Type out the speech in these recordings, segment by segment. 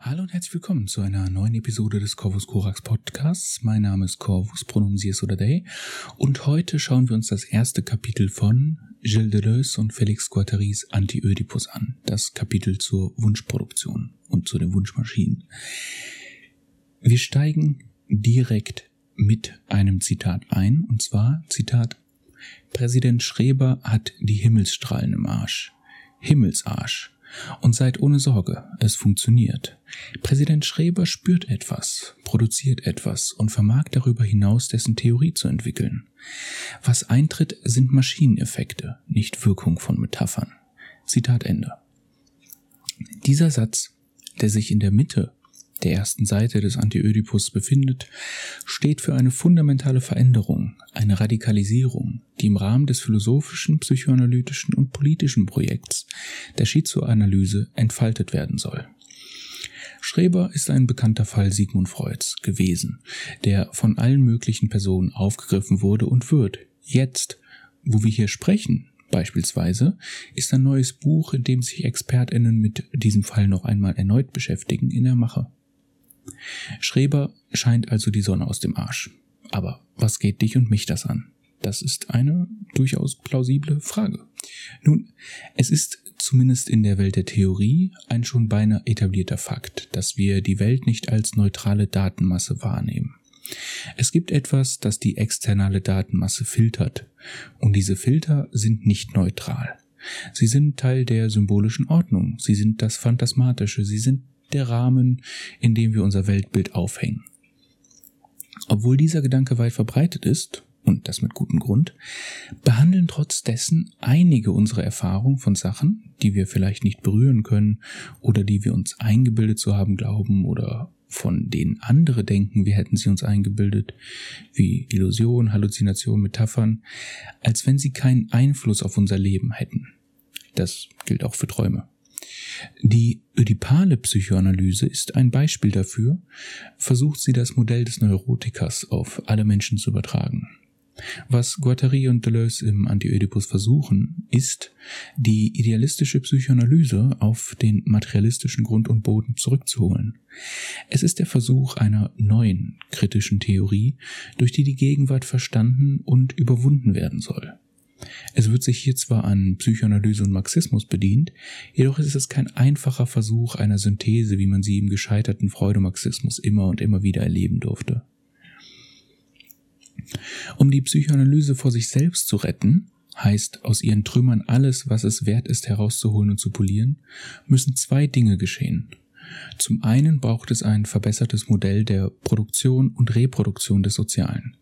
Hallo und herzlich willkommen zu einer neuen Episode des Corvus Corax Podcasts. Mein Name ist Corvus, Pronomen Sie es oder they. Und heute schauen wir uns das erste Kapitel von Gilles Deleuze und Felix Guattaris Anti-Ödipus an. Das Kapitel zur Wunschproduktion und zu den Wunschmaschinen. Wir steigen direkt mit einem Zitat ein, und zwar Zitat Präsident Schreber hat die Himmelsstrahlen im Arsch. Himmelsarsch. Und seid ohne Sorge, es funktioniert. Präsident Schreber spürt etwas, produziert etwas und vermag darüber hinaus dessen Theorie zu entwickeln. Was eintritt, sind Maschineneffekte, nicht Wirkung von Metaphern. Zitat Ende. Dieser Satz, der sich in der Mitte der ersten Seite des Antiödipus befindet, steht für eine fundamentale Veränderung, eine Radikalisierung, die im Rahmen des philosophischen, psychoanalytischen und politischen Projekts der Schizoanalyse entfaltet werden soll. Schreber ist ein bekannter Fall Sigmund Freuds gewesen, der von allen möglichen Personen aufgegriffen wurde und wird. Jetzt, wo wir hier sprechen, Beispielsweise ist ein neues Buch, in dem sich Expertinnen mit diesem Fall noch einmal erneut beschäftigen, in der Mache. Schreber scheint also die Sonne aus dem Arsch. Aber was geht dich und mich das an? Das ist eine durchaus plausible Frage. Nun, es ist zumindest in der Welt der Theorie ein schon beinahe etablierter Fakt, dass wir die Welt nicht als neutrale Datenmasse wahrnehmen. Es gibt etwas, das die externe Datenmasse filtert, und diese Filter sind nicht neutral. Sie sind Teil der symbolischen Ordnung, sie sind das Phantasmatische, sie sind der Rahmen, in dem wir unser Weltbild aufhängen. Obwohl dieser Gedanke weit verbreitet ist, und das mit gutem Grund, behandeln trotz dessen einige unserer Erfahrungen von Sachen, die wir vielleicht nicht berühren können oder die wir uns eingebildet zu haben glauben oder von denen andere denken, wir hätten sie uns eingebildet, wie Illusion, Halluzination, Metaphern, als wenn sie keinen Einfluss auf unser Leben hätten. Das gilt auch für Träume. Die ödipale Psychoanalyse ist ein Beispiel dafür, versucht sie das Modell des Neurotikers auf alle Menschen zu übertragen. Was Guattari und Deleuze im Anti-Oedipus versuchen, ist, die idealistische Psychoanalyse auf den materialistischen Grund und Boden zurückzuholen. Es ist der Versuch einer neuen kritischen Theorie, durch die die Gegenwart verstanden und überwunden werden soll. Es wird sich hier zwar an Psychoanalyse und Marxismus bedient, jedoch ist es kein einfacher Versuch einer Synthese, wie man sie im gescheiterten Freudemarxismus immer und immer wieder erleben durfte. Um die Psychoanalyse vor sich selbst zu retten, heißt aus ihren Trümmern alles, was es wert ist, herauszuholen und zu polieren, müssen zwei Dinge geschehen. Zum einen braucht es ein verbessertes Modell der Produktion und Reproduktion des Sozialen.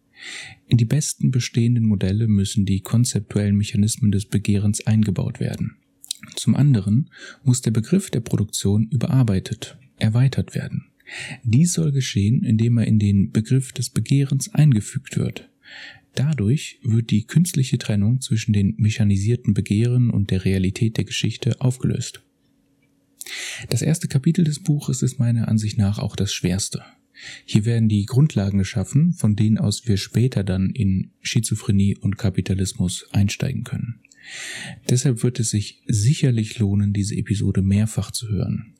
In die besten bestehenden Modelle müssen die konzeptuellen Mechanismen des Begehrens eingebaut werden. Zum anderen muss der Begriff der Produktion überarbeitet, erweitert werden. Dies soll geschehen, indem er in den Begriff des Begehrens eingefügt wird. Dadurch wird die künstliche Trennung zwischen den mechanisierten Begehren und der Realität der Geschichte aufgelöst. Das erste Kapitel des Buches ist meiner Ansicht nach auch das schwerste. Hier werden die Grundlagen geschaffen, von denen aus wir später dann in Schizophrenie und Kapitalismus einsteigen können. Deshalb wird es sich sicherlich lohnen, diese Episode mehrfach zu hören.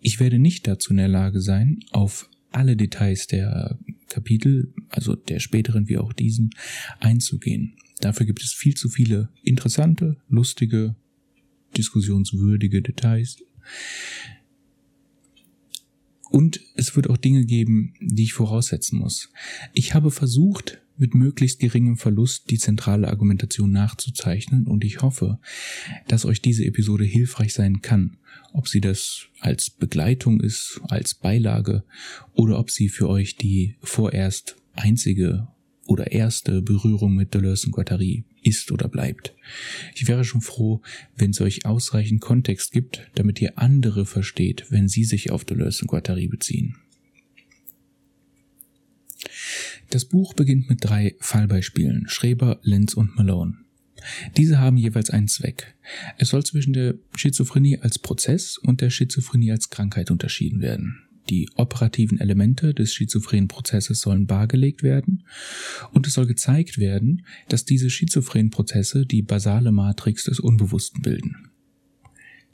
Ich werde nicht dazu in der Lage sein, auf alle Details der Kapitel, also der späteren wie auch diesen, einzugehen. Dafür gibt es viel zu viele interessante, lustige, diskussionswürdige Details. Und es wird auch Dinge geben, die ich voraussetzen muss. Ich habe versucht, mit möglichst geringem Verlust die zentrale Argumentation nachzuzeichnen und ich hoffe, dass euch diese Episode hilfreich sein kann, ob sie das als Begleitung ist, als Beilage oder ob sie für euch die vorerst einzige oder erste Berührung mit Deleuze und Guattari ist oder bleibt. Ich wäre schon froh, wenn es euch ausreichend Kontext gibt, damit ihr andere versteht, wenn sie sich auf Deleuze und Guattari beziehen. Das Buch beginnt mit drei Fallbeispielen, Schreber, Lenz und Malone. Diese haben jeweils einen Zweck. Es soll zwischen der Schizophrenie als Prozess und der Schizophrenie als Krankheit unterschieden werden. Die operativen Elemente des schizophrenen Prozesses sollen bargelegt werden und es soll gezeigt werden, dass diese schizophrenen Prozesse die basale Matrix des Unbewussten bilden.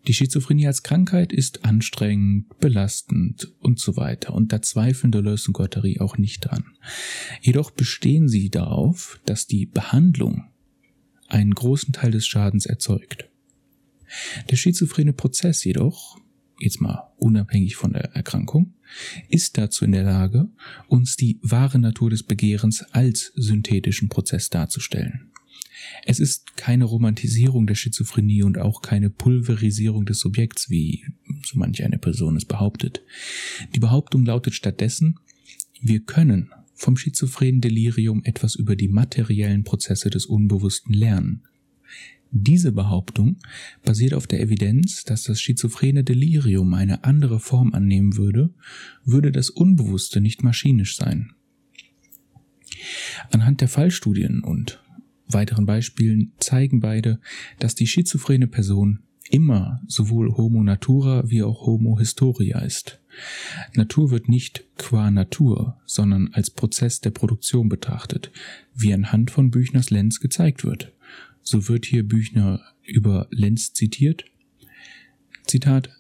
Die Schizophrenie als Krankheit ist anstrengend, belastend und so weiter. Und da zweifeln Deleuze und Guattari auch nicht dran. Jedoch bestehen sie darauf, dass die Behandlung einen großen Teil des Schadens erzeugt. Der schizophrene Prozess jedoch, jetzt mal unabhängig von der Erkrankung, ist dazu in der Lage, uns die wahre Natur des Begehrens als synthetischen Prozess darzustellen. Es ist keine Romantisierung der Schizophrenie und auch keine Pulverisierung des Subjekts, wie so manch eine Person es behauptet. Die Behauptung lautet stattdessen, wir können vom schizophrenen Delirium etwas über die materiellen Prozesse des Unbewussten lernen. Diese Behauptung basiert auf der Evidenz, dass das schizophrene Delirium eine andere Form annehmen würde, würde das Unbewusste nicht maschinisch sein. Anhand der Fallstudien und weiteren Beispielen zeigen beide, dass die schizophrene Person immer sowohl Homo natura wie auch Homo historia ist. Natur wird nicht qua Natur, sondern als Prozess der Produktion betrachtet, wie anhand von Büchners Lenz gezeigt wird. So wird hier Büchner über Lenz zitiert. Zitat,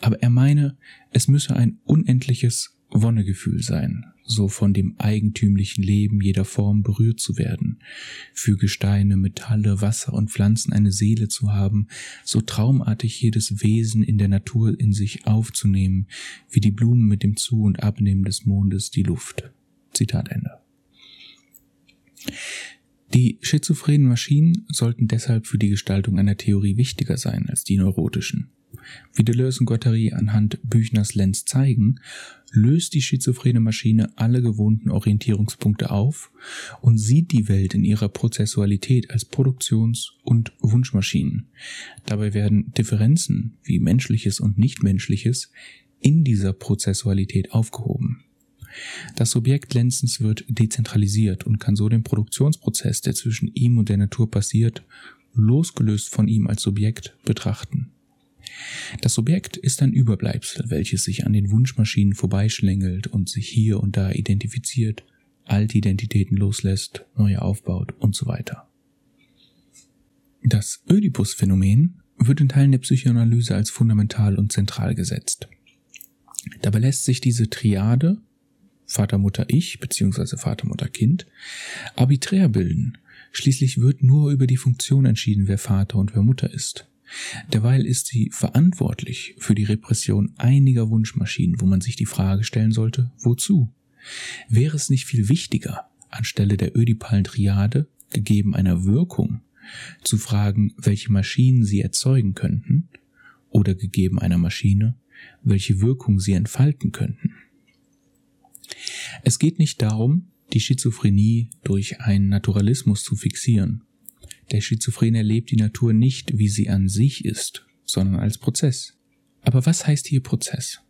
aber er meine, es müsse ein unendliches Wonnegefühl sein, so von dem eigentümlichen Leben jeder Form berührt zu werden, für Gesteine, Metalle, Wasser und Pflanzen eine Seele zu haben, so traumartig jedes Wesen in der Natur in sich aufzunehmen, wie die Blumen mit dem Zu- und Abnehmen des Mondes die Luft. Zitat Ende. Die schizophrenen Maschinen sollten deshalb für die Gestaltung einer Theorie wichtiger sein als die neurotischen. Wie Deleuze und Guattari anhand Büchners Lenz zeigen, löst die schizophrene Maschine alle gewohnten Orientierungspunkte auf und sieht die Welt in ihrer Prozessualität als Produktions- und Wunschmaschinen. Dabei werden Differenzen wie menschliches und nichtmenschliches in dieser Prozessualität aufgehoben. Das Subjekt Lenzens wird dezentralisiert und kann so den Produktionsprozess, der zwischen ihm und der Natur passiert, losgelöst von ihm als Subjekt betrachten. Das Subjekt ist ein Überbleibsel, welches sich an den Wunschmaschinen vorbeischlängelt und sich hier und da identifiziert, alte Identitäten loslässt, neue aufbaut und so weiter. Das Ödipus-Phänomen wird in Teilen der Psychoanalyse als fundamental und zentral gesetzt. Dabei lässt sich diese Triade Vater, Mutter, Ich bzw. Vater, Mutter, Kind arbiträr bilden. Schließlich wird nur über die Funktion entschieden, wer Vater und wer Mutter ist. Derweil ist sie verantwortlich für die Repression einiger Wunschmaschinen, wo man sich die Frage stellen sollte, wozu? Wäre es nicht viel wichtiger, anstelle der ödipalen Triade, gegeben einer Wirkung, zu fragen, welche Maschinen sie erzeugen könnten, oder gegeben einer Maschine, welche Wirkung sie entfalten könnten? Es geht nicht darum, die Schizophrenie durch einen Naturalismus zu fixieren. Der Schizophren erlebt die Natur nicht, wie sie an sich ist, sondern als Prozess. Aber was heißt hier Prozess?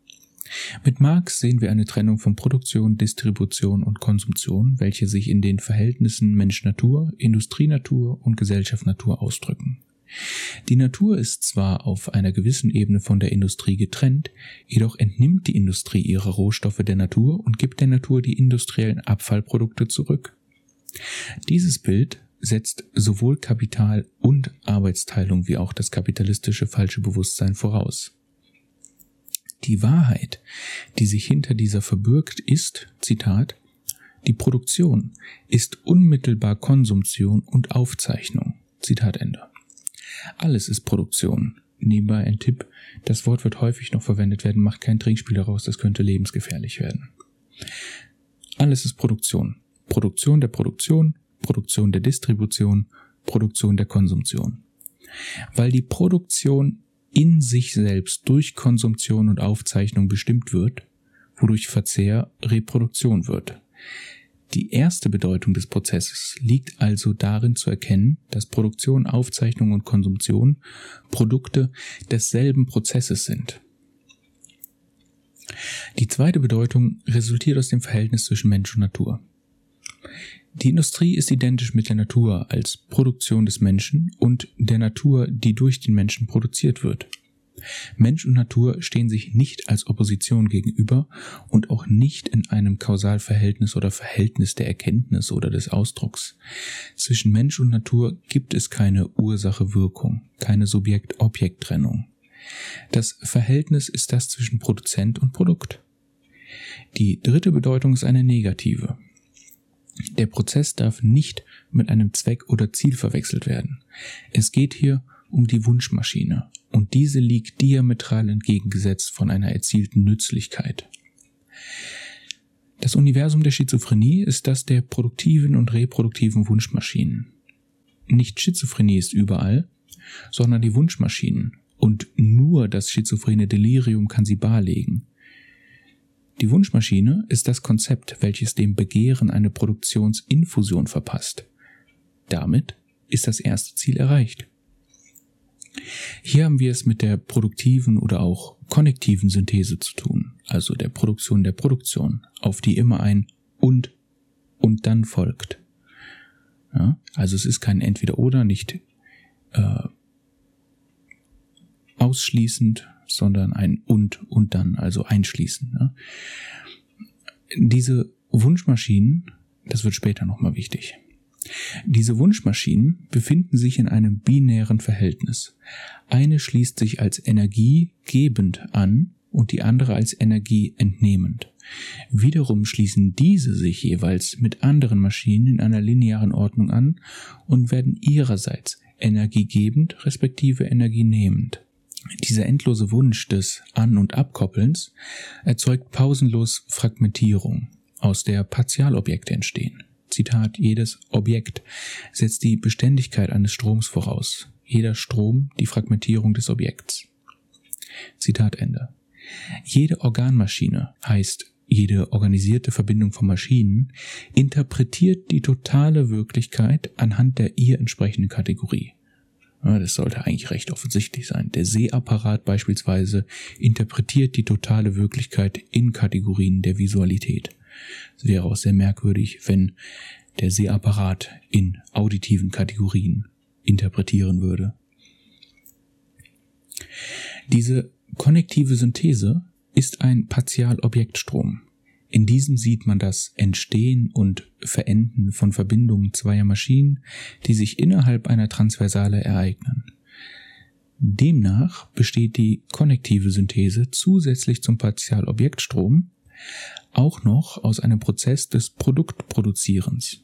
Mit Marx sehen wir eine Trennung von Produktion, Distribution und Konsumtion, welche sich in den Verhältnissen Mensch-Natur, Industrie-Natur und Gesellschaft-Natur ausdrücken. Die Natur ist zwar auf einer gewissen Ebene von der Industrie getrennt, jedoch entnimmt die Industrie ihre Rohstoffe der Natur und gibt der Natur die industriellen Abfallprodukte zurück. Dieses Bild setzt sowohl Kapital und Arbeitsteilung wie auch das kapitalistische falsche Bewusstsein voraus. Die Wahrheit, die sich hinter dieser verbirgt, ist, Zitat, die Produktion ist unmittelbar Konsumtion und Aufzeichnung. Zitat Ende. Alles ist Produktion. Nebenbei ein Tipp, das Wort wird häufig noch verwendet werden, macht kein Trinkspiel daraus, das könnte lebensgefährlich werden. Alles ist Produktion. Produktion der Produktion, Produktion der Distribution, Produktion der Konsumtion. Weil die Produktion in sich selbst durch Konsumtion und Aufzeichnung bestimmt wird, wodurch Verzehr Reproduktion wird. Die erste Bedeutung des Prozesses liegt also darin zu erkennen, dass Produktion, Aufzeichnung und Konsumtion Produkte desselben Prozesses sind. Die zweite Bedeutung resultiert aus dem Verhältnis zwischen Mensch und Natur. Die Industrie ist identisch mit der Natur als Produktion des Menschen und der Natur, die durch den Menschen produziert wird. Mensch und Natur stehen sich nicht als Opposition gegenüber und auch nicht in einem Kausalverhältnis oder Verhältnis der Erkenntnis oder des Ausdrucks. Zwischen Mensch und Natur gibt es keine Ursache-Wirkung, keine Subjekt-Objekt-Trennung. Das Verhältnis ist das zwischen Produzent und Produkt. Die dritte Bedeutung ist eine negative. Der Prozess darf nicht mit einem Zweck oder Ziel verwechselt werden. Es geht hier um die Wunschmaschine und diese liegt diametral entgegengesetzt von einer erzielten Nützlichkeit. Das Universum der Schizophrenie ist das der produktiven und reproduktiven Wunschmaschinen. Nicht Schizophrenie ist überall, sondern die Wunschmaschinen und nur das schizophrene Delirium kann sie barlegen. Die Wunschmaschine ist das Konzept, welches dem Begehren eine Produktionsinfusion verpasst. Damit ist das erste Ziel erreicht. Hier haben wir es mit der produktiven oder auch konnektiven Synthese zu tun, also der Produktion der Produktion, auf die immer ein und und dann folgt. Ja, also es ist kein Entweder-Oder, nicht äh, ausschließend, sondern ein und und dann, also einschließend. Ne? Diese Wunschmaschinen, das wird später nochmal wichtig. Diese Wunschmaschinen befinden sich in einem binären Verhältnis. Eine schließt sich als energiegebend an und die andere als energieentnehmend. Wiederum schließen diese sich jeweils mit anderen Maschinen in einer linearen Ordnung an und werden ihrerseits energiegebend respektive energienehmend. Dieser endlose Wunsch des An- und Abkoppelns erzeugt pausenlos Fragmentierung, aus der Partialobjekte entstehen. Zitat, jedes Objekt setzt die Beständigkeit eines Stroms voraus, jeder Strom die Fragmentierung des Objekts. Zitat Ende. Jede Organmaschine heißt jede organisierte Verbindung von Maschinen interpretiert die totale Wirklichkeit anhand der ihr entsprechenden Kategorie. Das sollte eigentlich recht offensichtlich sein. Der Sehapparat beispielsweise interpretiert die totale Wirklichkeit in Kategorien der Visualität. Es wäre auch sehr merkwürdig, wenn der Sehapparat in auditiven Kategorien interpretieren würde. Diese konnektive Synthese ist ein Partialobjektstrom. In diesem sieht man das Entstehen und Verenden von Verbindungen zweier Maschinen, die sich innerhalb einer Transversale ereignen. Demnach besteht die konnektive Synthese zusätzlich zum Partialobjektstrom auch noch aus einem Prozess des Produktproduzierens.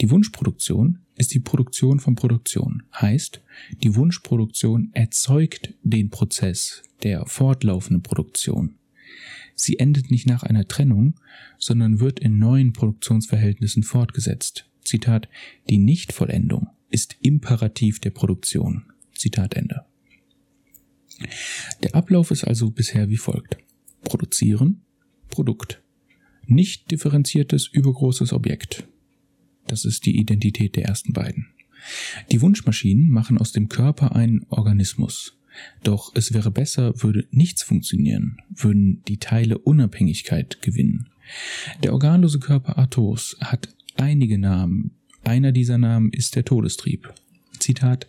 Die Wunschproduktion ist die Produktion von Produktion, heißt, die Wunschproduktion erzeugt den Prozess der fortlaufenden Produktion. Sie endet nicht nach einer Trennung, sondern wird in neuen Produktionsverhältnissen fortgesetzt. Zitat, die Nichtvollendung ist Imperativ der Produktion. Zitat Ende. Der Ablauf ist also bisher wie folgt. Produzieren, Produkt. Nicht differenziertes übergroßes Objekt. Das ist die Identität der ersten beiden. Die Wunschmaschinen machen aus dem Körper einen Organismus. Doch es wäre besser, würde nichts funktionieren, würden die Teile Unabhängigkeit gewinnen. Der organlose Körper Athos hat einige Namen. Einer dieser Namen ist der Todestrieb. Zitat,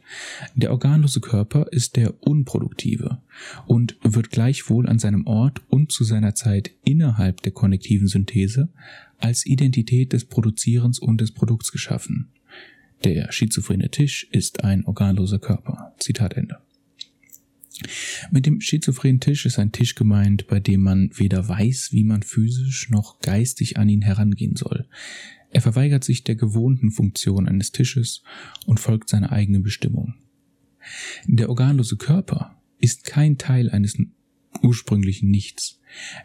der organlose Körper ist der unproduktive und wird gleichwohl an seinem Ort und zu seiner Zeit innerhalb der konnektiven Synthese als Identität des Produzierens und des Produkts geschaffen. Der schizophrene Tisch ist ein organloser Körper. Zitat Ende. Mit dem schizophrenen Tisch ist ein Tisch gemeint, bei dem man weder weiß, wie man physisch noch geistig an ihn herangehen soll. Er verweigert sich der gewohnten Funktion eines Tisches und folgt seiner eigenen Bestimmung. Der organlose Körper ist kein Teil eines ursprünglichen Nichts.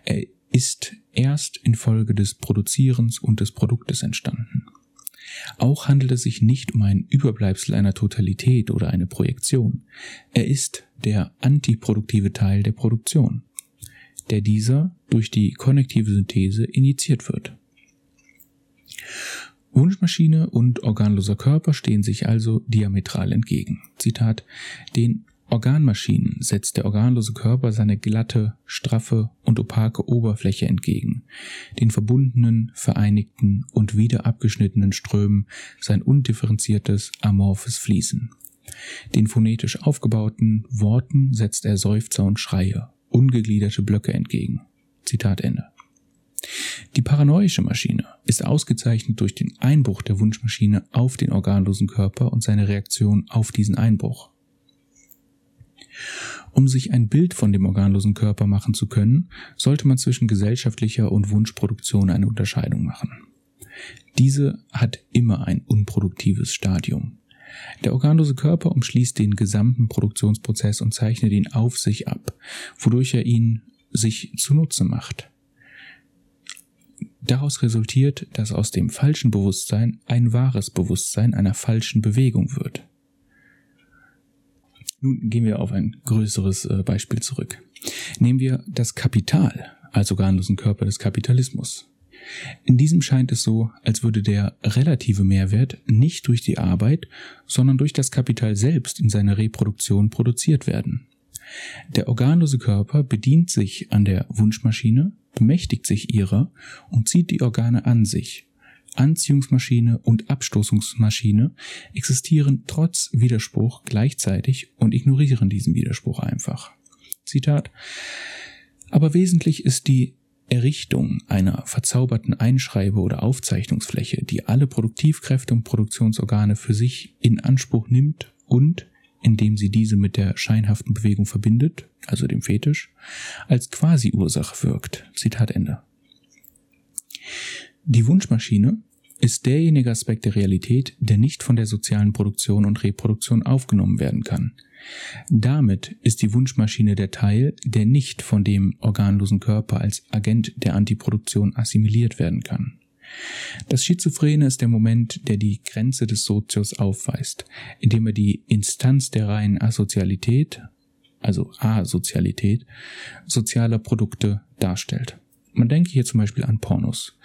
Er ist erst infolge des Produzierens und des Produktes entstanden. Auch handelt es sich nicht um ein Überbleibsel einer Totalität oder eine Projektion. Er ist der antiproduktive Teil der Produktion, der dieser durch die konnektive Synthese initiiert wird. Wunschmaschine und organloser Körper stehen sich also diametral entgegen. Zitat, den Organmaschinen setzt der organlose Körper seine glatte, straffe und opake Oberfläche entgegen, den verbundenen, vereinigten und wieder abgeschnittenen Strömen sein undifferenziertes, amorphes Fließen. Den phonetisch aufgebauten Worten setzt er Seufzer und Schreie, ungegliederte Blöcke entgegen. Zitat Ende. Die paranoische Maschine ist ausgezeichnet durch den Einbruch der Wunschmaschine auf den organlosen Körper und seine Reaktion auf diesen Einbruch. Um sich ein Bild von dem organlosen Körper machen zu können, sollte man zwischen gesellschaftlicher und Wunschproduktion eine Unterscheidung machen. Diese hat immer ein unproduktives Stadium. Der organlose Körper umschließt den gesamten Produktionsprozess und zeichnet ihn auf sich ab, wodurch er ihn sich zunutze macht. Daraus resultiert, dass aus dem falschen Bewusstsein ein wahres Bewusstsein einer falschen Bewegung wird. Nun gehen wir auf ein größeres äh, Beispiel zurück. Nehmen wir das Kapital als organlosen Körper des Kapitalismus. In diesem scheint es so, als würde der relative Mehrwert nicht durch die Arbeit, sondern durch das Kapital selbst in seiner Reproduktion produziert werden. Der organlose Körper bedient sich an der Wunschmaschine, bemächtigt sich ihrer und zieht die Organe an sich. Anziehungsmaschine und Abstoßungsmaschine existieren trotz Widerspruch gleichzeitig und ignorieren diesen Widerspruch einfach. Zitat aber wesentlich ist die Errichtung einer verzauberten Einschreibe- oder Aufzeichnungsfläche, die alle Produktivkräfte und Produktionsorgane für sich in Anspruch nimmt und, indem sie diese mit der scheinhaften Bewegung verbindet, also dem Fetisch, als Quasi-Ursache wirkt. Zitat Ende. Die Wunschmaschine ist derjenige Aspekt der Realität, der nicht von der sozialen Produktion und Reproduktion aufgenommen werden kann. Damit ist die Wunschmaschine der Teil, der nicht von dem organlosen Körper als Agent der Antiproduktion assimiliert werden kann. Das Schizophrene ist der Moment, der die Grenze des Sozius aufweist, indem er die Instanz der reinen Asozialität, also Asozialität, sozialer Produkte darstellt. Man denke hier zum Beispiel an Pornos,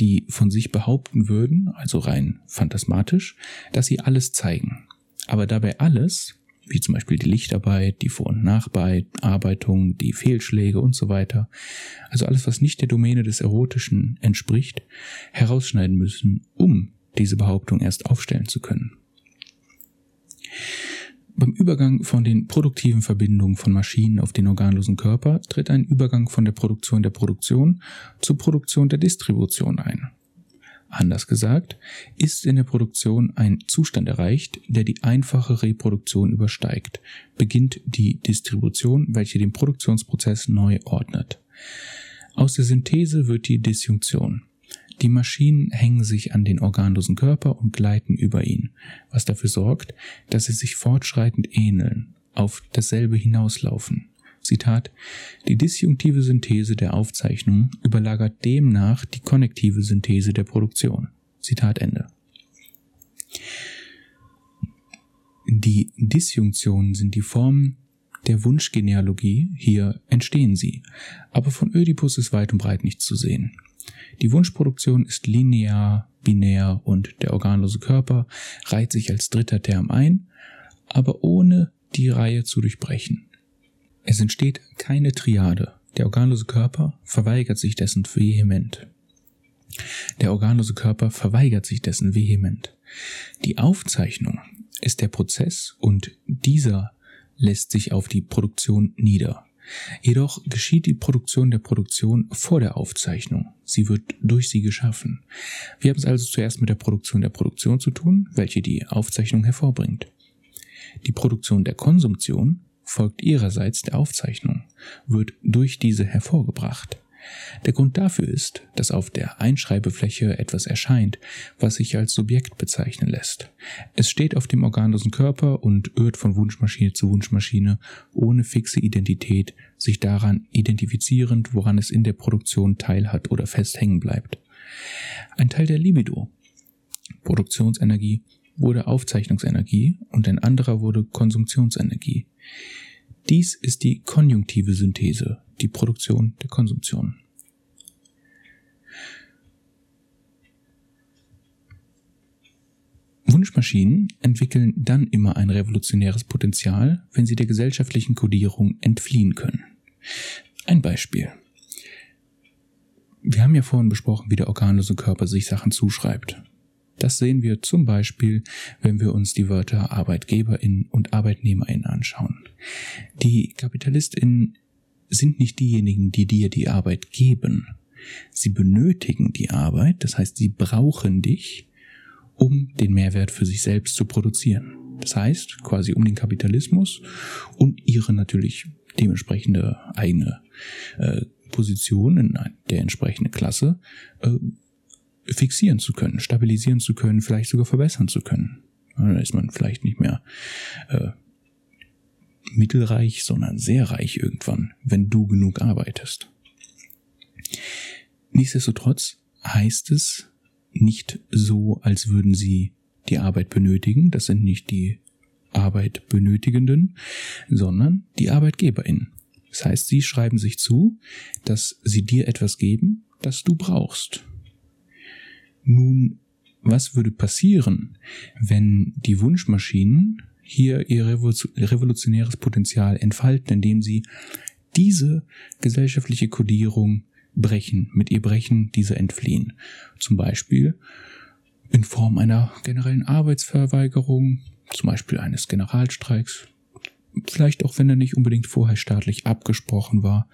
die von sich behaupten würden, also rein phantasmatisch, dass sie alles zeigen aber dabei alles, wie zum Beispiel die Lichtarbeit, die Vor- und Nachbearbeitung, die Fehlschläge und so weiter, also alles, was nicht der Domäne des Erotischen entspricht, herausschneiden müssen, um diese Behauptung erst aufstellen zu können. Beim Übergang von den produktiven Verbindungen von Maschinen auf den organlosen Körper tritt ein Übergang von der Produktion der Produktion zur Produktion der Distribution ein. Anders gesagt, ist in der Produktion ein Zustand erreicht, der die einfache Reproduktion übersteigt, beginnt die Distribution, welche den Produktionsprozess neu ordnet. Aus der Synthese wird die Disjunktion. Die Maschinen hängen sich an den organlosen Körper und gleiten über ihn, was dafür sorgt, dass sie sich fortschreitend ähneln, auf dasselbe hinauslaufen. Zitat, die disjunktive Synthese der Aufzeichnung überlagert demnach die konnektive Synthese der Produktion. Zitat Ende. Die Disjunktionen sind die Formen der Wunschgenealogie, hier entstehen sie, aber von Ödipus ist weit und breit nichts zu sehen. Die Wunschproduktion ist linear, binär und der organlose Körper reiht sich als dritter Term ein, aber ohne die Reihe zu durchbrechen. Es entsteht keine Triade. Der organlose Körper verweigert sich dessen vehement. Der organlose Körper verweigert sich dessen vehement. Die Aufzeichnung ist der Prozess und dieser lässt sich auf die Produktion nieder. Jedoch geschieht die Produktion der Produktion vor der Aufzeichnung. Sie wird durch sie geschaffen. Wir haben es also zuerst mit der Produktion der Produktion zu tun, welche die Aufzeichnung hervorbringt. Die Produktion der Konsumtion folgt ihrerseits der Aufzeichnung, wird durch diese hervorgebracht. Der Grund dafür ist, dass auf der Einschreibefläche etwas erscheint, was sich als Subjekt bezeichnen lässt. Es steht auf dem organlosen Körper und irrt von Wunschmaschine zu Wunschmaschine ohne fixe Identität, sich daran identifizierend, woran es in der Produktion teilhat oder fest hängen bleibt. Ein Teil der Libido, Produktionsenergie, wurde Aufzeichnungsenergie und ein anderer wurde Konsumptionsenergie. Dies ist die konjunktive Synthese, die Produktion der Konsumption. Wunschmaschinen entwickeln dann immer ein revolutionäres Potenzial, wenn sie der gesellschaftlichen Kodierung entfliehen können. Ein Beispiel. Wir haben ja vorhin besprochen, wie der organlose Körper sich Sachen zuschreibt. Das sehen wir zum Beispiel, wenn wir uns die Wörter Arbeitgeberin und Arbeitnehmerin anschauen. Die Kapitalistinnen sind nicht diejenigen, die dir die Arbeit geben. Sie benötigen die Arbeit, das heißt, sie brauchen dich, um den Mehrwert für sich selbst zu produzieren. Das heißt, quasi um den Kapitalismus und ihre natürlich dementsprechende eigene äh, Position in der entsprechenden Klasse äh, fixieren zu können, stabilisieren zu können, vielleicht sogar verbessern zu können. Da ist man vielleicht nicht mehr äh, mittelreich, sondern sehr reich irgendwann, wenn du genug arbeitest. Nichtsdestotrotz heißt es nicht so, als würden sie die Arbeit benötigen. Das sind nicht die Arbeit benötigenden, sondern die ArbeitgeberInnen. Das heißt, sie schreiben sich zu, dass sie dir etwas geben, das du brauchst. Nun, was würde passieren, wenn die Wunschmaschinen hier ihr revolutionäres Potenzial entfalten, indem sie diese gesellschaftliche Kodierung brechen, mit ihr brechen, diese entfliehen. Zum Beispiel in Form einer generellen Arbeitsverweigerung, zum Beispiel eines Generalstreiks, vielleicht auch wenn er nicht unbedingt vorher staatlich abgesprochen war.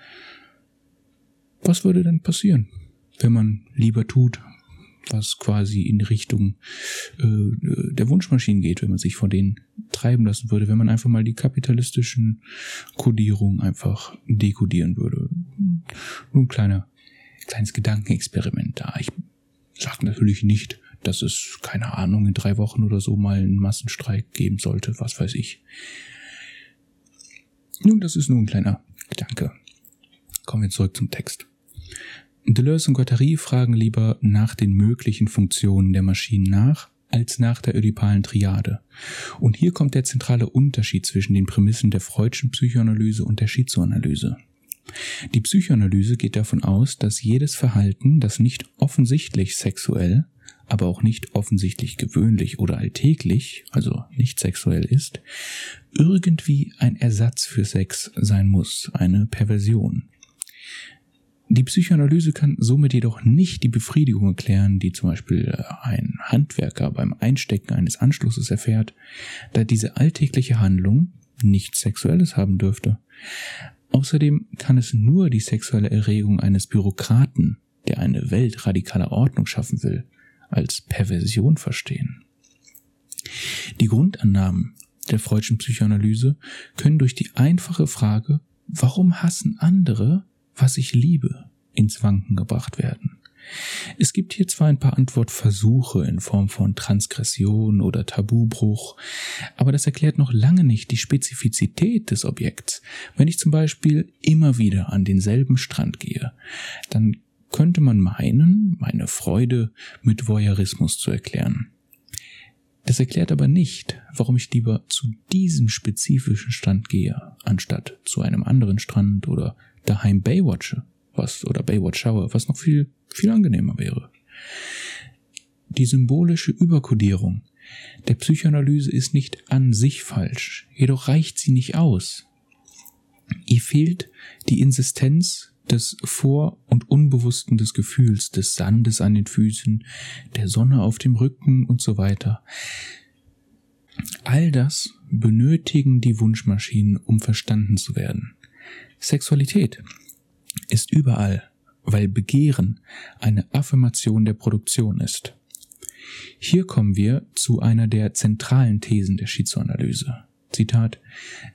Was würde denn passieren, wenn man lieber tut, was quasi in Richtung äh, der Wunschmaschinen geht, wenn man sich von denen treiben lassen würde, wenn man einfach mal die kapitalistischen Kodierungen einfach dekodieren würde. Nur ein kleiner, kleines Gedankenexperiment da. Ich sage natürlich nicht, dass es, keine Ahnung, in drei Wochen oder so mal einen Massenstreik geben sollte, was weiß ich. Nun, das ist nur ein kleiner Gedanke. Kommen wir zurück zum Text. Deleuze und Guattari fragen lieber nach den möglichen Funktionen der Maschinen nach, als nach der ödipalen Triade. Und hier kommt der zentrale Unterschied zwischen den Prämissen der Freudschen Psychoanalyse und der Schizoanalyse. Die Psychoanalyse geht davon aus, dass jedes Verhalten, das nicht offensichtlich sexuell, aber auch nicht offensichtlich gewöhnlich oder alltäglich, also nicht sexuell ist, irgendwie ein Ersatz für Sex sein muss, eine Perversion. Die Psychoanalyse kann somit jedoch nicht die Befriedigung erklären, die zum Beispiel äh, ein Handwerker beim Einstecken eines Anschlusses erfährt, da diese alltägliche Handlung nichts Sexuelles haben dürfte. Außerdem kann es nur die sexuelle Erregung eines Bürokraten, der eine Welt radikaler Ordnung schaffen will, als Perversion verstehen. Die Grundannahmen der freudschen Psychoanalyse können durch die einfache Frage, warum hassen andere, was ich liebe, ins Wanken gebracht werden. Es gibt hier zwar ein paar Antwortversuche in Form von Transgression oder Tabubruch, aber das erklärt noch lange nicht die Spezifizität des Objekts. Wenn ich zum Beispiel immer wieder an denselben Strand gehe, dann könnte man meinen, meine Freude mit Voyeurismus zu erklären. Das erklärt aber nicht, warum ich lieber zu diesem spezifischen Strand gehe, anstatt zu einem anderen Strand oder daheim Baywatche, was, oder Baywatch schaue, was noch viel, viel angenehmer wäre. Die symbolische Überkodierung der Psychoanalyse ist nicht an sich falsch, jedoch reicht sie nicht aus. Ihr fehlt die Insistenz des Vor- und Unbewussten des Gefühls, des Sandes an den Füßen, der Sonne auf dem Rücken und so weiter. All das benötigen die Wunschmaschinen, um verstanden zu werden. Sexualität ist überall, weil Begehren eine Affirmation der Produktion ist. Hier kommen wir zu einer der zentralen Thesen der Schizoanalyse. Zitat,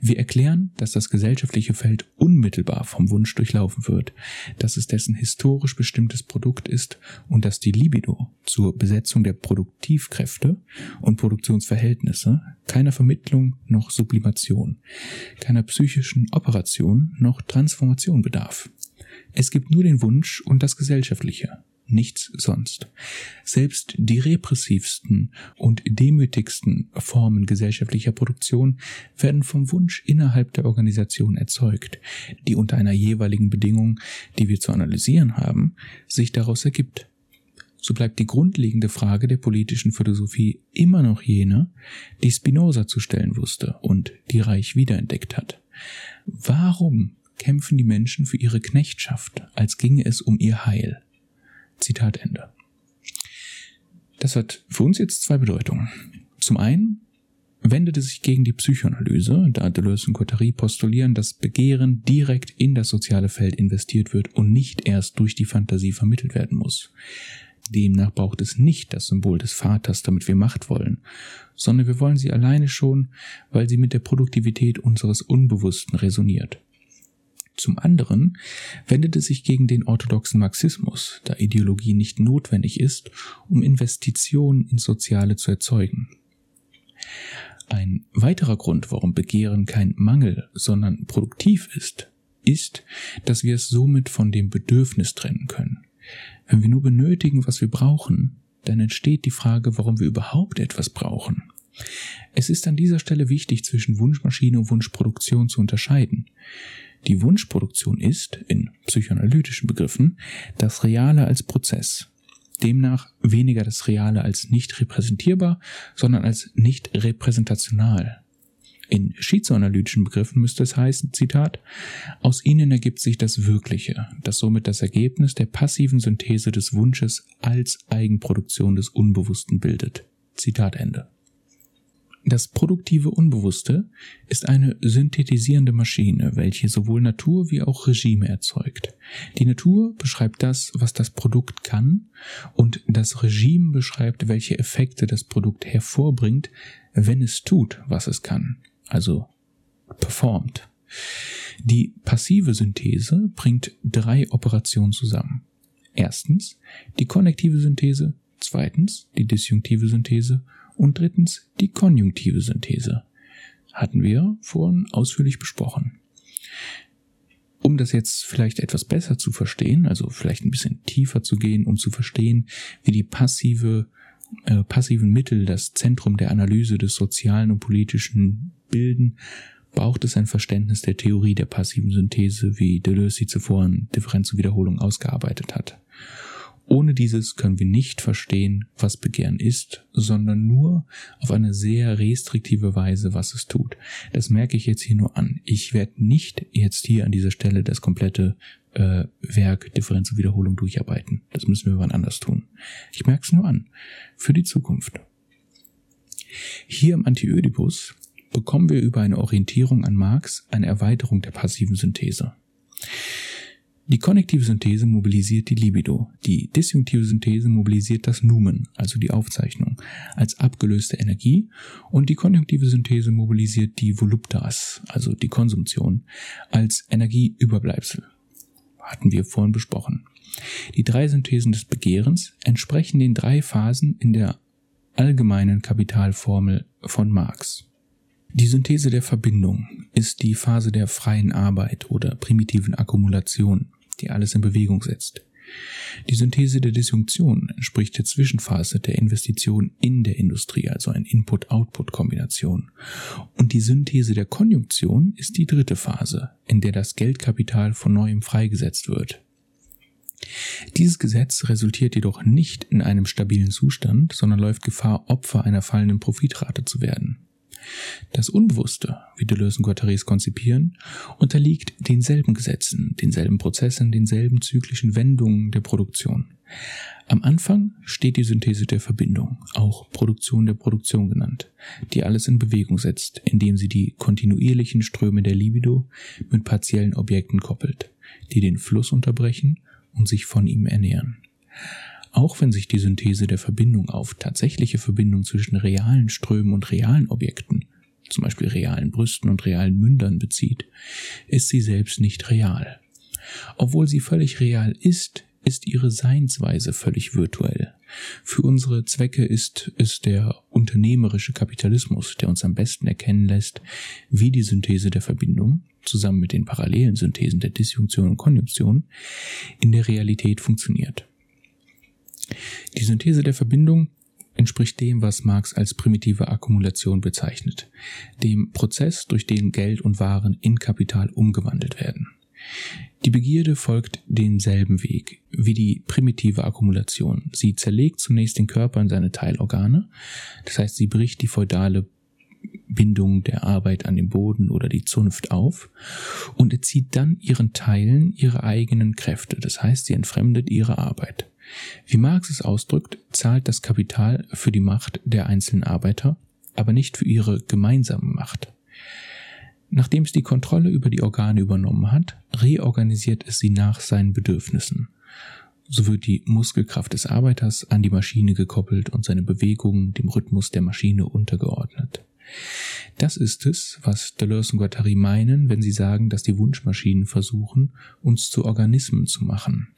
wir erklären, dass das gesellschaftliche Feld unmittelbar vom Wunsch durchlaufen wird, dass es dessen historisch bestimmtes Produkt ist und dass die Libido zur Besetzung der Produktivkräfte und Produktionsverhältnisse keiner Vermittlung noch Sublimation, keiner psychischen Operation noch Transformation bedarf. Es gibt nur den Wunsch und das Gesellschaftliche, nichts sonst. Selbst die repressivsten und demütigsten Formen gesellschaftlicher Produktion werden vom Wunsch innerhalb der Organisation erzeugt, die unter einer jeweiligen Bedingung, die wir zu analysieren haben, sich daraus ergibt. So bleibt die grundlegende Frage der politischen Philosophie immer noch jene, die Spinoza zu stellen wusste und die Reich wiederentdeckt hat. Warum kämpfen die Menschen für ihre Knechtschaft, als ginge es um ihr Heil? Zitat Ende. Das hat für uns jetzt zwei Bedeutungen. Zum einen wendet es sich gegen die Psychoanalyse, da Deleuze und Guattari postulieren, dass Begehren direkt in das soziale Feld investiert wird und nicht erst durch die Fantasie vermittelt werden muss. Demnach braucht es nicht das Symbol des Vaters, damit wir Macht wollen, sondern wir wollen sie alleine schon, weil sie mit der Produktivität unseres Unbewussten resoniert. Zum anderen wendet es sich gegen den orthodoxen Marxismus, da Ideologie nicht notwendig ist, um Investitionen ins Soziale zu erzeugen. Ein weiterer Grund, warum Begehren kein Mangel, sondern produktiv ist, ist, dass wir es somit von dem Bedürfnis trennen können. Wenn wir nur benötigen, was wir brauchen, dann entsteht die Frage, warum wir überhaupt etwas brauchen. Es ist an dieser Stelle wichtig, zwischen Wunschmaschine und Wunschproduktion zu unterscheiden. Die Wunschproduktion ist, in psychoanalytischen Begriffen, das Reale als Prozess. Demnach weniger das Reale als nicht repräsentierbar, sondern als nicht repräsentational. In schizoanalytischen Begriffen müsste es heißen, Zitat, aus ihnen ergibt sich das Wirkliche, das somit das Ergebnis der passiven Synthese des Wunsches als Eigenproduktion des Unbewussten bildet. Zitat Ende. Das produktive Unbewusste ist eine synthetisierende Maschine, welche sowohl Natur wie auch Regime erzeugt. Die Natur beschreibt das, was das Produkt kann, und das Regime beschreibt, welche Effekte das Produkt hervorbringt, wenn es tut, was es kann also performt. Die passive Synthese bringt drei Operationen zusammen. Erstens die konnektive Synthese, zweitens die disjunktive Synthese und drittens die konjunktive Synthese. Hatten wir vorhin ausführlich besprochen. Um das jetzt vielleicht etwas besser zu verstehen, also vielleicht ein bisschen tiefer zu gehen, um zu verstehen, wie die passive äh, passiven Mittel das Zentrum der Analyse des sozialen und politischen bilden, braucht es ein Verständnis der Theorie der passiven Synthese, wie Deleuze sie zuvor in Differenz und Wiederholung ausgearbeitet hat. Ohne dieses können wir nicht verstehen, was Begehren ist, sondern nur auf eine sehr restriktive Weise, was es tut. Das merke ich jetzt hier nur an. Ich werde nicht jetzt hier an dieser Stelle das komplette äh, Werk Differenz und Wiederholung durcharbeiten. Das müssen wir wann anders tun. Ich merke es nur an. Für die Zukunft. Hier im Antiödipus bekommen wir über eine Orientierung an Marx eine Erweiterung der passiven Synthese. Die konnektive Synthese mobilisiert die Libido, die disjunktive Synthese mobilisiert das Numen, also die Aufzeichnung, als abgelöste Energie und die konjunktive Synthese mobilisiert die Voluptas, also die Konsumtion, als Energieüberbleibsel. Hatten wir vorhin besprochen. Die drei Synthesen des Begehrens entsprechen den drei Phasen in der allgemeinen Kapitalformel von Marx. Die Synthese der Verbindung ist die Phase der freien Arbeit oder primitiven Akkumulation, die alles in Bewegung setzt. Die Synthese der Disjunktion entspricht der Zwischenphase der Investition in der Industrie, also ein Input-Output-Kombination. Und die Synthese der Konjunktion ist die dritte Phase, in der das Geldkapital von neuem freigesetzt wird. Dieses Gesetz resultiert jedoch nicht in einem stabilen Zustand, sondern läuft Gefahr, Opfer einer fallenden Profitrate zu werden. Das Unbewusste, wie Deleuze und Guattari konzipieren, unterliegt denselben Gesetzen, denselben Prozessen, denselben zyklischen Wendungen der Produktion. Am Anfang steht die Synthese der Verbindung, auch Produktion der Produktion genannt, die alles in Bewegung setzt, indem sie die kontinuierlichen Ströme der Libido mit partiellen Objekten koppelt, die den Fluss unterbrechen und sich von ihm ernähren. Auch wenn sich die Synthese der Verbindung auf tatsächliche Verbindung zwischen realen Strömen und realen Objekten, zum Beispiel realen Brüsten und realen Mündern bezieht, ist sie selbst nicht real. Obwohl sie völlig real ist, ist ihre Seinsweise völlig virtuell. Für unsere Zwecke ist es der unternehmerische Kapitalismus, der uns am besten erkennen lässt, wie die Synthese der Verbindung, zusammen mit den parallelen Synthesen der Disjunktion und Konjunktion, in der Realität funktioniert. Die Synthese der Verbindung entspricht dem, was Marx als primitive Akkumulation bezeichnet, dem Prozess, durch den Geld und Waren in Kapital umgewandelt werden. Die Begierde folgt denselben Weg wie die primitive Akkumulation. Sie zerlegt zunächst den Körper in seine Teilorgane, das heißt, sie bricht die feudale Bindung der Arbeit an den Boden oder die Zunft auf und erzieht dann ihren Teilen ihre eigenen Kräfte, das heißt, sie entfremdet ihre Arbeit. Wie Marx es ausdrückt, zahlt das Kapital für die Macht der einzelnen Arbeiter, aber nicht für ihre gemeinsame Macht. Nachdem es die Kontrolle über die Organe übernommen hat, reorganisiert es sie nach seinen Bedürfnissen. So wird die Muskelkraft des Arbeiters an die Maschine gekoppelt und seine Bewegungen dem Rhythmus der Maschine untergeordnet. Das ist es, was Deleuze und Guattari meinen, wenn sie sagen, dass die Wunschmaschinen versuchen, uns zu Organismen zu machen.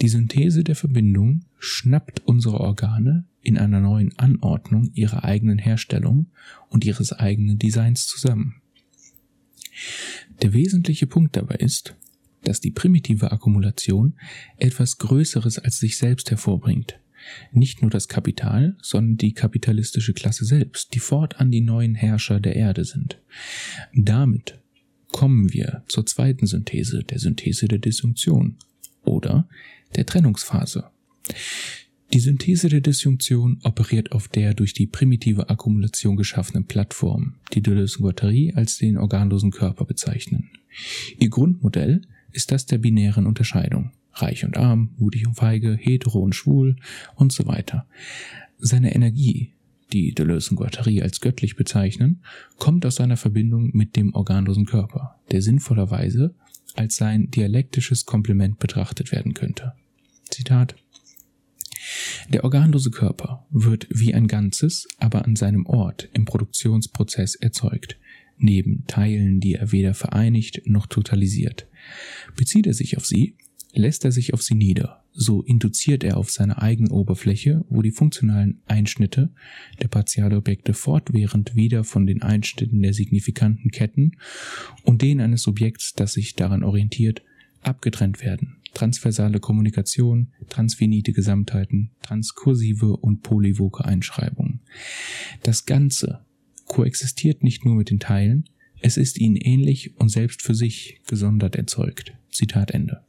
Die Synthese der Verbindung schnappt unsere Organe in einer neuen Anordnung ihrer eigenen Herstellung und ihres eigenen Designs zusammen. Der wesentliche Punkt dabei ist, dass die primitive Akkumulation etwas Größeres als sich selbst hervorbringt, nicht nur das Kapital, sondern die kapitalistische Klasse selbst, die fortan die neuen Herrscher der Erde sind. Damit kommen wir zur zweiten Synthese, der Synthese der Disjunktion oder der Trennungsphase. Die Synthese der Disjunktion operiert auf der durch die primitive Akkumulation geschaffenen Plattform, die Deleuze und Guattari als den organlosen Körper bezeichnen. Ihr Grundmodell ist das der binären Unterscheidung reich und arm, mutig und feige, hetero und schwul und so weiter. Seine Energie, die Deleuze und Guattari als göttlich bezeichnen, kommt aus seiner Verbindung mit dem organlosen Körper, der sinnvollerweise als sein dialektisches Komplement betrachtet werden könnte. Zitat der organlose Körper wird wie ein Ganzes, aber an seinem Ort im Produktionsprozess erzeugt, neben Teilen, die er weder vereinigt noch totalisiert. Bezieht er sich auf sie, lässt er sich auf sie nieder, so induziert er auf seine eigene Oberfläche, wo die funktionalen Einschnitte der Partialobjekte fortwährend wieder von den Einschnitten der signifikanten Ketten und denen eines Subjekts, das sich daran orientiert, abgetrennt werden. Transversale Kommunikation, transfinite Gesamtheiten, transkursive und polyvoke Einschreibungen. Das Ganze koexistiert nicht nur mit den Teilen, es ist ihnen ähnlich und selbst für sich gesondert erzeugt. Zitat Ende.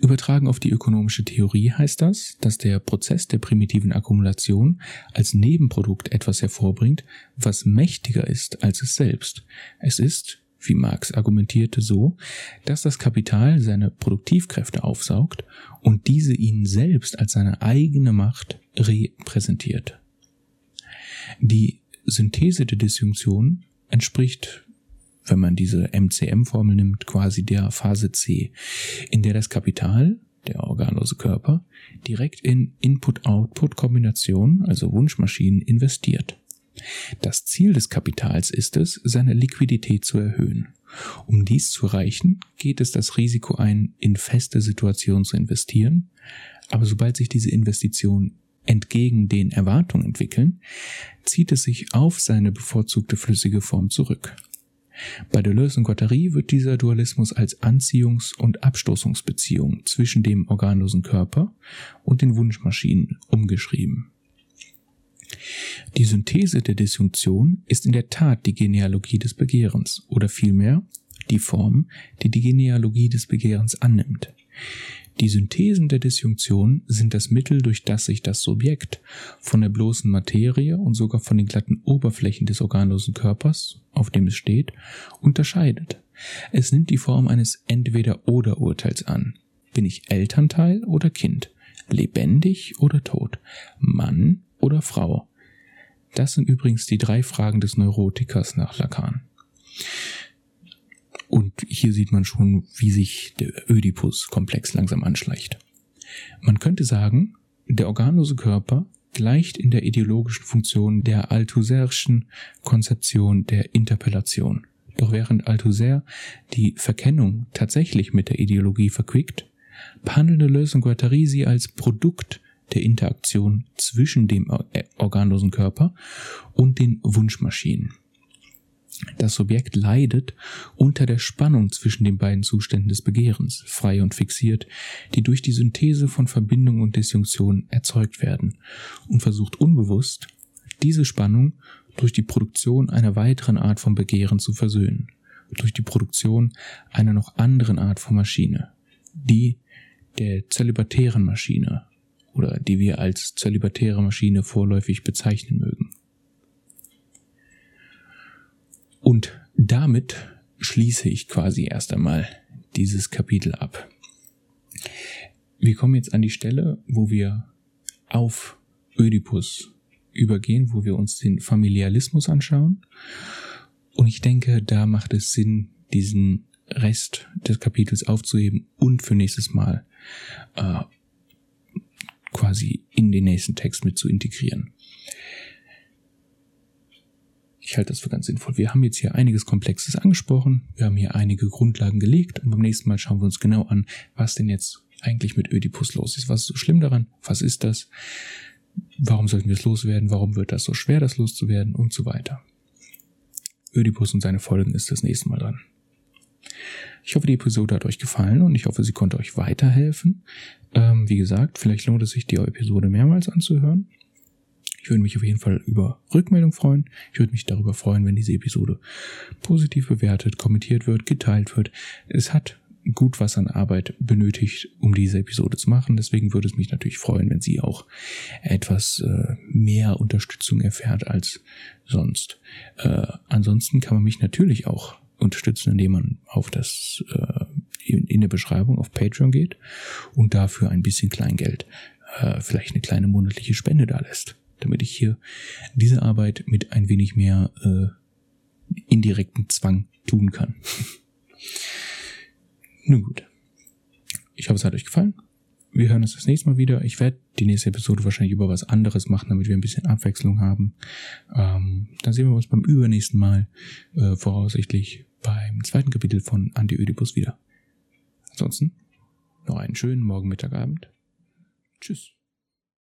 Übertragen auf die ökonomische Theorie heißt das, dass der Prozess der primitiven Akkumulation als Nebenprodukt etwas hervorbringt, was mächtiger ist als es selbst. Es ist, wie Marx argumentierte, so, dass das Kapital seine Produktivkräfte aufsaugt und diese ihnen selbst als seine eigene Macht repräsentiert. Die Synthese der Disjunktion entspricht wenn man diese MCM-Formel nimmt, quasi der Phase C, in der das Kapital, der organlose Körper, direkt in Input-Output-Kombination, also Wunschmaschinen, investiert. Das Ziel des Kapitals ist es, seine Liquidität zu erhöhen. Um dies zu erreichen, geht es das Risiko ein, in feste Situationen zu investieren, aber sobald sich diese Investitionen entgegen den Erwartungen entwickeln, zieht es sich auf seine bevorzugte flüssige Form zurück. Bei Deleuze und Guattari wird dieser Dualismus als Anziehungs- und Abstoßungsbeziehung zwischen dem organlosen Körper und den Wunschmaschinen umgeschrieben. Die Synthese der Disjunktion ist in der Tat die Genealogie des Begehrens oder vielmehr die Form, die die Genealogie des Begehrens annimmt. Die Synthesen der Disjunktion sind das Mittel, durch das sich das Subjekt von der bloßen Materie und sogar von den glatten Oberflächen des organlosen Körpers, auf dem es steht, unterscheidet. Es nimmt die Form eines Entweder-oder-Urteils an. Bin ich Elternteil oder Kind? Lebendig oder tot? Mann oder Frau? Das sind übrigens die drei Fragen des Neurotikers nach Lacan. Und hier sieht man schon, wie sich der Ödipus-Komplex langsam anschleicht. Man könnte sagen, der organlose Körper gleicht in der ideologischen Funktion der Althusserschen Konzeption der Interpellation. Doch während Althusser die Verkennung tatsächlich mit der Ideologie verquickt, behandeln Deleuze und Guattari sie als Produkt der Interaktion zwischen dem organlosen Körper und den Wunschmaschinen. Das Subjekt leidet unter der Spannung zwischen den beiden Zuständen des Begehrens, frei und fixiert, die durch die Synthese von Verbindung und Disjunktion erzeugt werden, und versucht unbewusst, diese Spannung durch die Produktion einer weiteren Art von Begehren zu versöhnen, durch die Produktion einer noch anderen Art von Maschine, die der zölibatären Maschine oder die wir als zölibatäre Maschine vorläufig bezeichnen mögen. Und damit schließe ich quasi erst einmal dieses Kapitel ab. Wir kommen jetzt an die Stelle, wo wir auf Ödipus übergehen, wo wir uns den Familialismus anschauen. Und ich denke, da macht es Sinn, diesen Rest des Kapitels aufzuheben und für nächstes Mal äh, quasi in den nächsten Text mit zu integrieren. Ich halte das für ganz sinnvoll. Wir haben jetzt hier einiges Komplexes angesprochen. Wir haben hier einige Grundlagen gelegt und beim nächsten Mal schauen wir uns genau an, was denn jetzt eigentlich mit Ödipus los ist. Was ist so schlimm daran? Was ist das? Warum sollten wir es loswerden? Warum wird das so schwer, das loszuwerden? Und so weiter. Ödipus und seine Folgen ist das nächste Mal dran. Ich hoffe, die Episode hat euch gefallen und ich hoffe, sie konnte euch weiterhelfen. Ähm, wie gesagt, vielleicht lohnt es sich, die Episode mehrmals anzuhören. Ich würde mich auf jeden Fall über Rückmeldung freuen. Ich würde mich darüber freuen, wenn diese Episode positiv bewertet, kommentiert wird, geteilt wird. Es hat gut was an Arbeit benötigt, um diese Episode zu machen. Deswegen würde es mich natürlich freuen, wenn sie auch etwas äh, mehr Unterstützung erfährt als sonst. Äh, ansonsten kann man mich natürlich auch unterstützen, indem man auf das äh, in, in der Beschreibung auf Patreon geht und dafür ein bisschen Kleingeld, äh, vielleicht eine kleine monatliche Spende da lässt damit ich hier diese Arbeit mit ein wenig mehr äh, indirekten Zwang tun kann. Nun gut. Ich hoffe, es hat euch gefallen. Wir hören uns das nächste Mal wieder. Ich werde die nächste Episode wahrscheinlich über was anderes machen, damit wir ein bisschen Abwechslung haben. Ähm, dann sehen wir uns beim übernächsten Mal äh, voraussichtlich beim zweiten Kapitel von Anti-Ödipus wieder. Ansonsten noch einen schönen Morgen, Mittag, Abend. Tschüss.